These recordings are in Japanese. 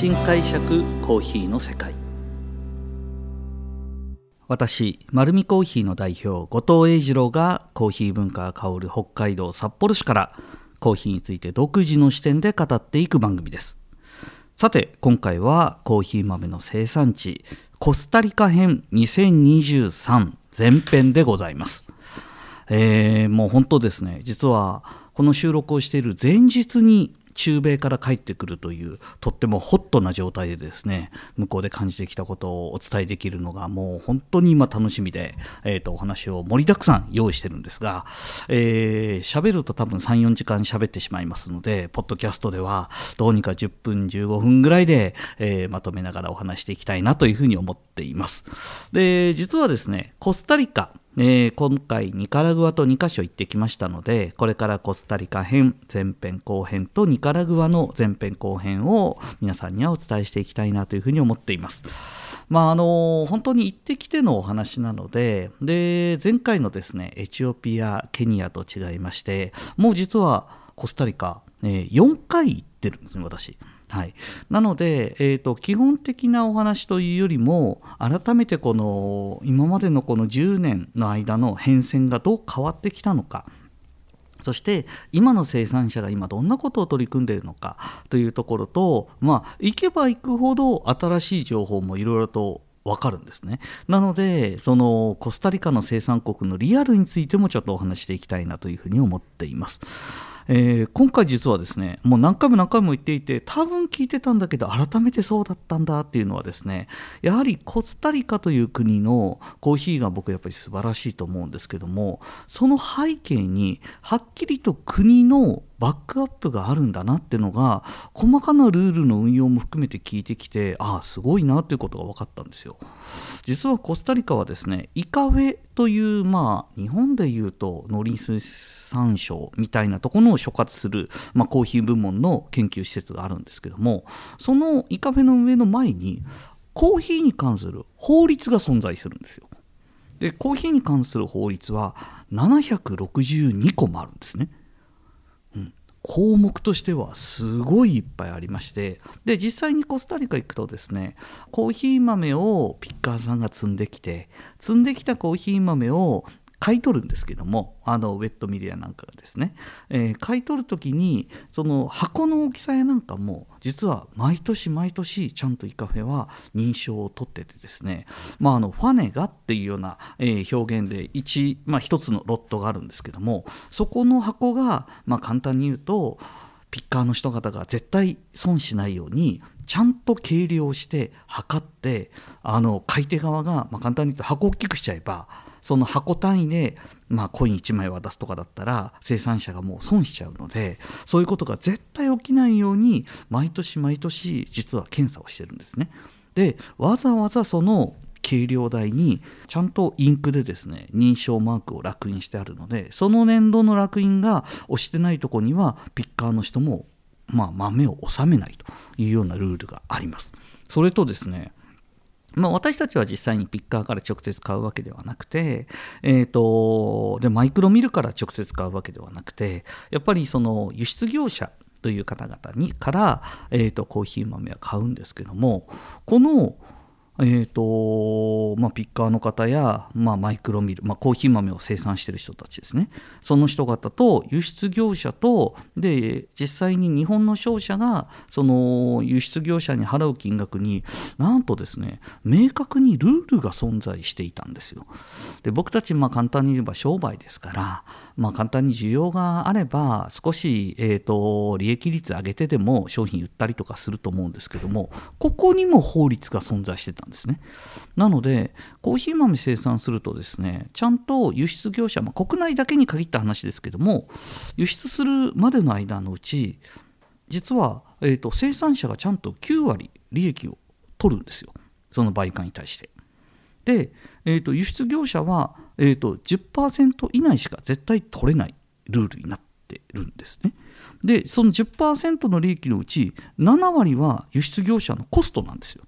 新解釈コーヒーの世界。私丸見コーヒーの代表後藤英二郎がコーヒー文化が香る北海道札幌市からコーヒーについて独自の視点で語っていく番組です。さて今回はコーヒー豆の生産地コスタリカ編2023前編でございます。えー、もう本当ですね。実はこの収録をしている前日に中米から帰ってくるというとってもホットな状態でですね向こうで感じてきたことをお伝えできるのがもう本当に今楽しみで、えーと、お話を盛りだくさん用意してるんですが喋、えー、ると多分34時間喋ってしまいますのでポッドキャストではどうにか10分15分ぐらいで、えー、まとめながらお話していきたいなというふうに思っています。で実はですねコスタリカえー、今回ニカラグアと2カ所行ってきましたのでこれからコスタリカ編前編後編とニカラグアの前編後編を皆さんにはお伝えしていきたいなというふうに思っています。まああの本当に行ってきてのお話なのでで前回のですねエチオピアケニアと違いましてもう実はコスタリカ、えー、4回行ってるんですね私。はい、なので、えーと、基本的なお話というよりも改めてこの今までのこの10年の間の変遷がどう変わってきたのかそして今の生産者が今どんなことを取り組んでいるのかというところとまあ行けば行くほど新しい情報もいろいろと分かるんですねなのでそのコスタリカの生産国のリアルについてもちょっとお話していきたいなというふうに思っています。えー、今回実はですねもう何回も何回も言っていて多分聞いてたんだけど改めてそうだったんだっていうのはですねやはりコスタリカという国のコーヒーが僕やっぱり素晴らしいと思うんですけどもその背景にはっきりと国のバックアップがあるんだなっていうのが細かなルールの運用も含めて聞いてきてああすごいなっていうことが分かったんですよ。実はコスタリカはですねイカフェというまあ日本でいうと農林水産省みたいなところを所轄する、まあ、コーヒー部門の研究施設があるんですけどもそのイカフェの上の前にコーヒーに関する法律が存在するんですよ。でコーヒーに関する法律は762個もあるんですね。項目としてはすごいいっぱいありましてで実際にコスタリカ行くとですねコーヒー豆をピッカーさんが積んできて積んできたコーヒー豆を買い取るんですけどもあのウェットミディアなんかがですね、えー、買い取る時にその箱の大きさやなんかも実は毎年毎年ちゃんとイカフェは認証を取っててですね、まあ、あのファネガっていうような、え、表現で 1,、まあ、1つのロットがあるんですけどもそこの箱が、まあ、簡単に言うとピッカーの人方が絶対損しないようにちゃんと計量して測ってあの買い手側が、まあ、簡単に言うと箱を大きくしちゃえばその箱単位で、まあ、コイン1枚渡すとかだったら生産者がもう損しちゃうのでそういうことが絶対起きないように毎年毎年実は検査をしてるんですね。でわざわざその計量台にちゃんとインクでですね認証マークを烙印してあるのでその年度の烙印が押してないとこにはピッカーの人も、まあ、豆を納めないというようなルールがあります。それとですねまあ、私たちは実際にピッカーから直接買うわけではなくて、えーと、でマイクロミルから直接買うわけではなくてやっぱりその輸出業者という方々にから、えーとコーヒー豆は買うんですけどもこのえーとまあ、ピッカーの方や、まあ、マイクロミル、まあ、コーヒー豆を生産している人たちですね。その人方と輸出業者とで実際に日本の商社がその輸出業者に払う金額になんとですね明確にルールが存在していたんですよ。で僕たちまあ簡単に言えば商売ですから、まあ、簡単に需要があれば少し、えーと利益率上げてでも商品売ったりとかすると思うんですけどもここにも法律が存在してたんですね。なのでコーヒー豆生産するとですねちゃんと輸出業者、まあ、国内だけに限った話ですけども輸出するまでの間のうち実は、えーと、生産者がちゃんと9割利益を取るんですよその売価に対して。で、えーと、輸出業者は、えーと、10%以内しか絶対取れないルールになっているんですね。でその10%の利益のうち7割は輸出業者のコストなんですよ。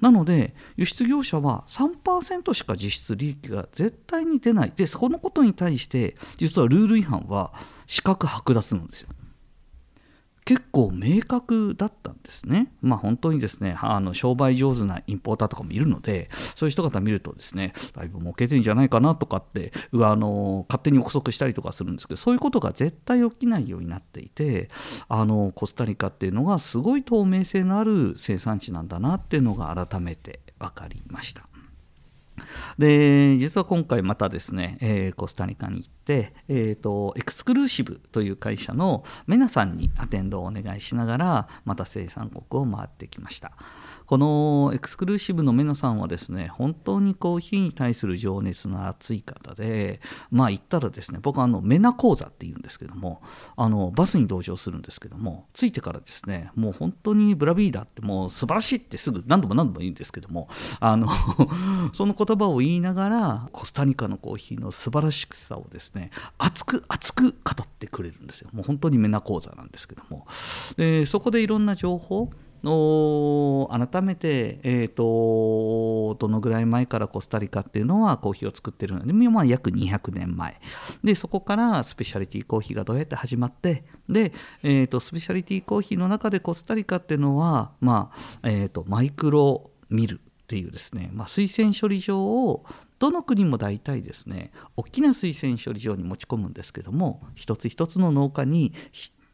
なので輸出業者は3%しか実質利益が絶対に出ないでそのことに対して実はルール違反は資格剥奪なんですよ結構明確だったんですね。まあ本当にですね、あの商売上手なインポーターとかもいるので、そういう人方見るとですね、だいぶ儲けてるんじゃないかなとかって、あの勝手に憶測したりとかするんですけど、そういうことが絶対起きないようになっていて、あのコスタリカっていうのがすごい透明性のある生産地なんだなっていうのが改めて分かりました。で実は今回またですね、えー、コスタリカに行て、えーと、エクスクルーシブという会社のメナさんにアテンドをお願いしながらまた生産国を回ってきました。このエクスクルーシブのメナさんはですね本当にコーヒーに対する情熱の熱い方でまあ言ったらですね僕はあのメナ講座っていうんですけどもあのバスに同乗するんですけども着いてからですねもう本当にブラビーダってもう素晴らしいってすぐ何度も何度も言うんですけどもあのその言葉を言いながらコスタリカのコーヒーの素晴らしさをですね熱く熱く語ってくれるんですよ。もう本当にメナ講座なんですけども。でそこでいろんな情報の改めて、えーと、どのぐらい前からコスタリカっていうのはコーヒーを作ってるので、まあ、約200年前でそこからスペシャリティコーヒーがどうやって始まってで、えーと、スペシャリティコーヒーの中でコスタリカっていうのは、まあえーと、マイクロミルっていうですね、まあ、水洗処理場をどの国も大体ですね大きな水洗処理場に持ち込むんですけども一つ一つの農家に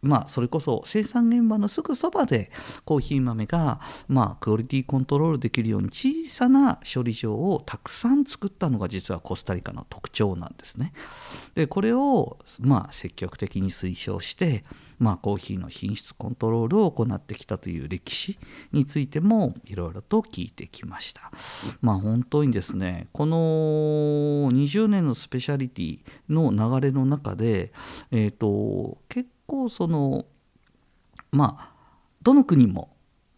まあ、それこそ生産現場のすぐそばでコーヒー豆が、まあ、クオリティコントロールできるように小さな処理場をたくさん作ったのが実はコスタリカの特徴なんですね。でこれを、まあ、積極的に推奨して、まあ、コーヒーの品質コントロールを行ってきたという歴史についてもいろいろと聞いてきました。まあ、本当にですねこの20年のスペシャリティの流れの中で、えーと結構構そのまあどの国も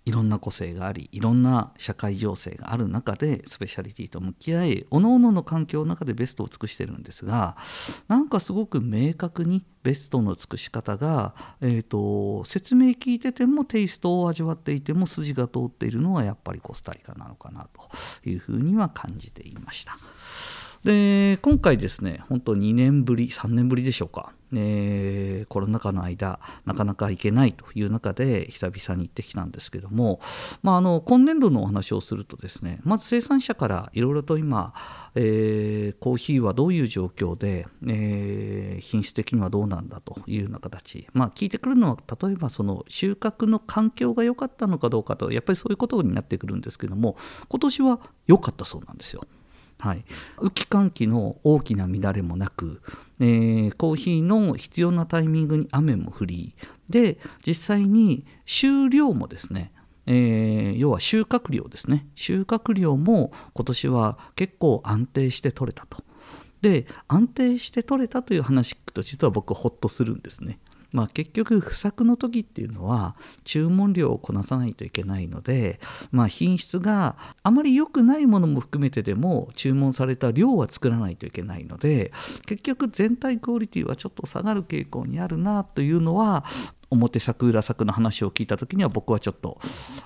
いろんな個性がありいろんな社会情勢がある中でスペシャリティと向き合い各々の環境の中でベストを尽くしてるんですがなんかすごく明確にベストの尽くし方が、えーと、説明聞いててもテイストを味わっていても筋が通っているのはやっぱりコスタリカなのかなというふうには感じていました。で今回ですね本当2年ぶり3年ぶりでしょうか、えー、コロナ禍の間なかなか行けないという中で久々に行ってきたんですけども、まあ、あの今年度のお話をするとですねまず生産者からいろいろと今、えー、コーヒーはどういう状況で、えー、品質的にはどうなんだというような形、まあ、聞いてくるのは例えばその収穫の環境が良かったのかどうかとやっぱりそういうことになってくるんですけども今年は良かったそうなんですよ。はい、雨季寒気の大きな乱れもなく、えー、コーヒーの必要なタイミングに雨も降りで実際に収量もですねえー、要は収穫量ですね。収穫量も今年は結構安定して取れたと。で安定して取れたという話聞くと実は僕ほっとするんですね。まあ、結局不作の時っていうのは注文量をこなさないといけないので、まあ、品質があまり良くないものも含めてでも注文された量は作らないといけないので結局全体クオリティはちょっと下がる傾向にあるなというのは表作裏作の話を聞いた時には僕はちょっと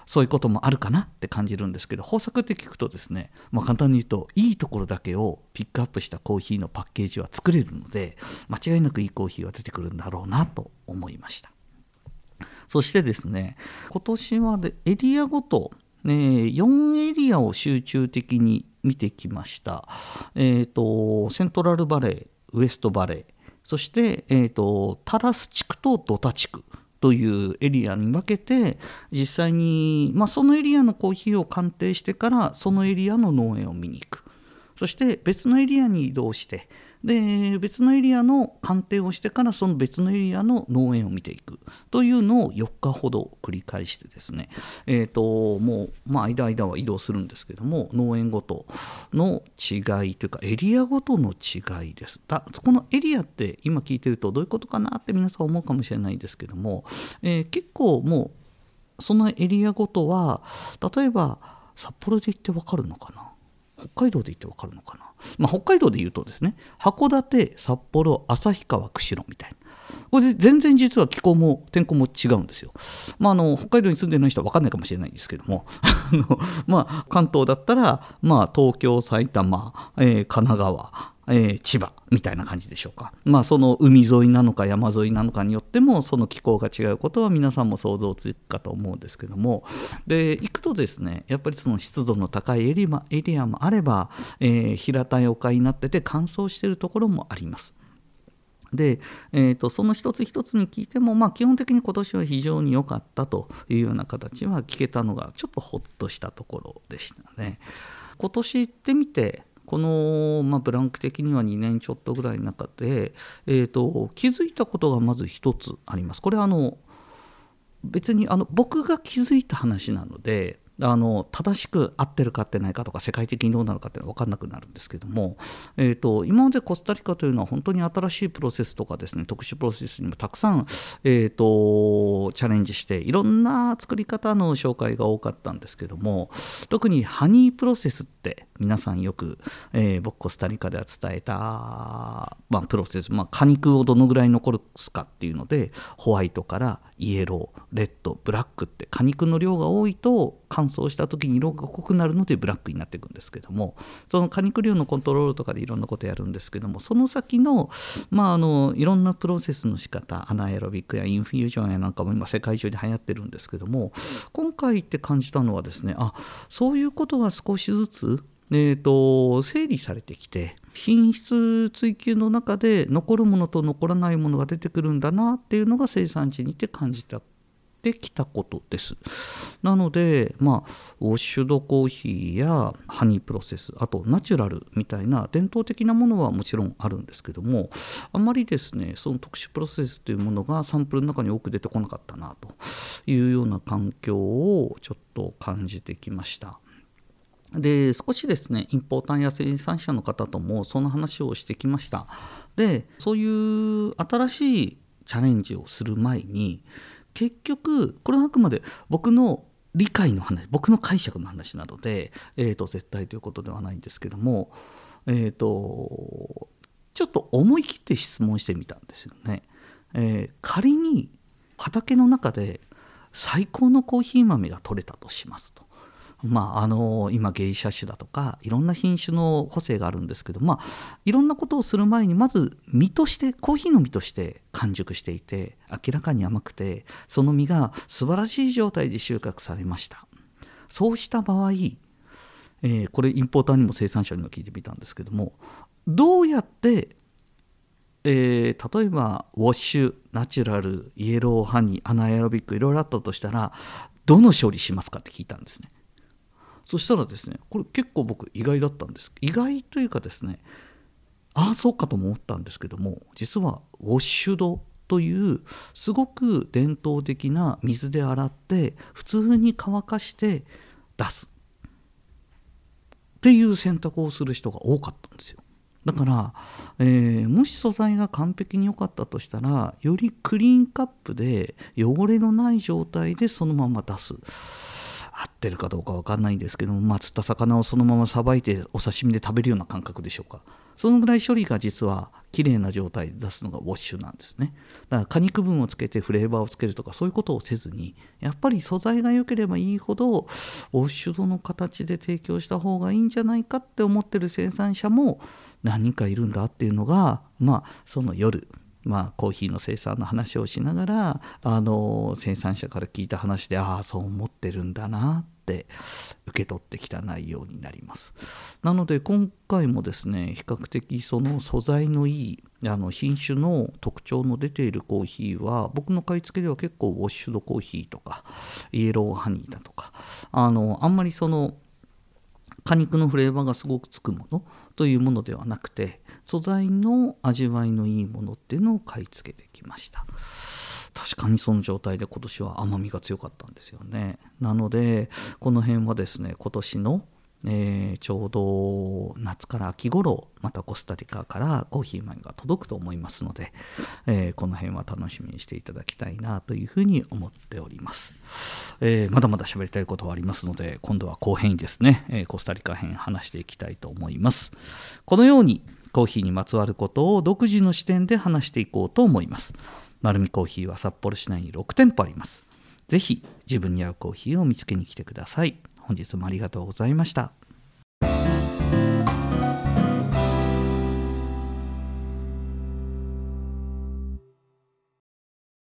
そういうこともあるかなって感じるんですけど豊作って聞くとですね、まあ、簡単に言うといいところだけをピックアップしたコーヒーのパッケージは作れるので間違いなくいいコーヒーは出てくるんだろうなと思いました。そしてですね今年はでエリアごとね、4エリアを集中的に見てきました。え、ー、と、セントラルバレー、ウエストバレー、そして、えーと、タラス地区とドタ地区。というエリアに分けて実際に、まあ、そのエリアのコーヒーを鑑定してからそのエリアの農園を見に行く。そして別のエリアに移動してで別のエリアの鑑定をしてからその別のエリアの農園を見ていくというのを4日ほど繰り返してですね、えーと、もう、まあ、間間は移動するんですけども農園ごとの違いというかエリアごとの違いです。だこのエリアって今聞いてるとどういうことかなって皆さん思うかもしれないんですけども、えー、結構もうそのエリアごとは例えば札幌で行って分かるのかな？北海道で言ってわかるのかな、まあ、北海道で言うとですね函館札幌旭川釧路みたいな。これで全然実は気候も天候も違うんですよ。まあ、あの北海道に住んでない人は分かんないかもしれないんですけども。あの、まあ、関東だったら、まあ、東京埼玉、えー、神奈川えー、千葉みたいな感じでしょうか、まあ、その海沿いなのか山沿いなのかによってもその気候が違うことは皆さんも想像つくかと思うんですけどもで行くとですねやっぱりその湿度の高いエリアエリアもあれば、えー、平たい丘になってて乾燥しているところもあります。で、えーと、その一つ一つに聞いても、まあ、基本的に今年は非常に良かったというような形は聞けたのがちょっとほっとしたところでしたね。今年行ってみてこの、まあ、ブランク的には2年ちょっとぐらいの中で、えーと、気づいたことがまず一つあります。これはあの別にあの僕が気づいた話なのであの正しく合ってるか合ってないかとか世界的にどうなのかっていうのは分かんなくなるんですけども、えーと、今までコスタリカというのは本当に新しいプロセスとかですね特殊プロセスにもたくさん、えーと、チャレンジしていろんな作り方の紹介が多かったんですけども特にハニープロセスって皆さんよく、えー、僕コスタリカでは伝えた、まあ、プロセス、まあ、果肉をどのぐらい残すかっていうのでホワイトからイエローレッドブラックって果肉の量が多いと乾燥した時に色が濃くなるのでブラックになっていくんですけどもその果肉量のコントロールとかでいろんなことやるんですけどもその先の,、まあ、あのいろんなプロセスの仕方アナエロビックやインフュージョンやなんかも今世界中で流行ってるんですけども今回って感じたのはですねあそういうことが少しずつえーと、整理されてきて品質追求の中で残るものと残らないものが出てくるんだなっていうのが生産地にて感じたてきたことです。なので、まあ、ウォッシュドコーヒーやハニープロセス、あとナチュラルみたいな伝統的なものはもちろんあるんですけども、あまりですね、その特殊プロセスというものがサンプルの中に多く出てこなかったなというような環境をちょっと感じてきました。で少しですねインポーターや生産者の方ともその話をしてきましたでそういう新しいチャレンジをする前に結局これはあくまで僕の理解の話僕の解釈の話なので、えーと、絶対ということではないんですけども、えーと、ちょっと思い切って質問してみたんですよね。えー、仮に畑の中で最高のコーヒー豆が取れたとしますと。まあ、あの今芸者種だとかいろんな品種の個性があるんですけど、まあ、いろんなことをする前にまず実としてコーヒーの実として完熟していて明らかに甘くてその実が素晴らしい状態で収穫されました。そうした場合、えー、これインポーターにも生産者にも聞いてみたんですけどもどうやってえー、例えばウォッシュナチュラルイエローハニーアナエロビックいろいろあったとしたらどの処理しますかって聞いたんですね。そしたらですねこれ結構僕意外だったんです。意外というかですねああそうかと思ったんですけども実はウォッシュドというすごく伝統的な水で洗って普通に乾かして出す。っていう選択をする人が多かったんですよ。だから、えー、もし素材が完璧に良かったとしたらよりクリーンカップで汚れのない状態でそのまま出す。ってるかどうか分かんないんですけども、まあ、釣った魚をそのままさばいてお刺身で食べるような感覚でしょうか。そのぐらい処理が実は綺麗な状態で出すのがウォッシュなんですね。だから果肉分をつけてフレーバーをつけるとかそういうことをせずにやっぱり素材が良ければいいほどウォッシュドの形で提供した方がいいんじゃないかって思ってる生産者も何人かいるんだっていうのがまあその夜まあ、コーヒーの生産の話をしながらあの生産者から聞いた話でああそう思ってるんだなって受け取ってきた内容になります。なので今回もですね比較的その素材のいいあの品種の特徴の出ているコーヒーは僕の買い付けでは結構ウォッシュドコーヒーとかイエローハニーだとかあのあんまりその果肉のフレーバーがすごくつくものというものではなくて素材の味わいのいいものっていうのを買い付けてきました。確かにその状態で今年は甘みが強かったんですよね。なのでこの辺はですね今年のえー、ちょうど夏から秋頃またコスタリカからコーヒー豆が届くと思いますので、えー、この辺は楽しみにしていただきたいなというふうに思っております、えー、まだまだ喋りたいことはありますので今度は後編ですね、えコスタリカ編話していきたいと思います。このようにコーヒーにまつわることを独自の視点で話していこうと思います。丸るコーヒーは札幌市内に6店舗ありますぜひ自分に合うコーヒーを見つけに来てください本日もありがとうございました。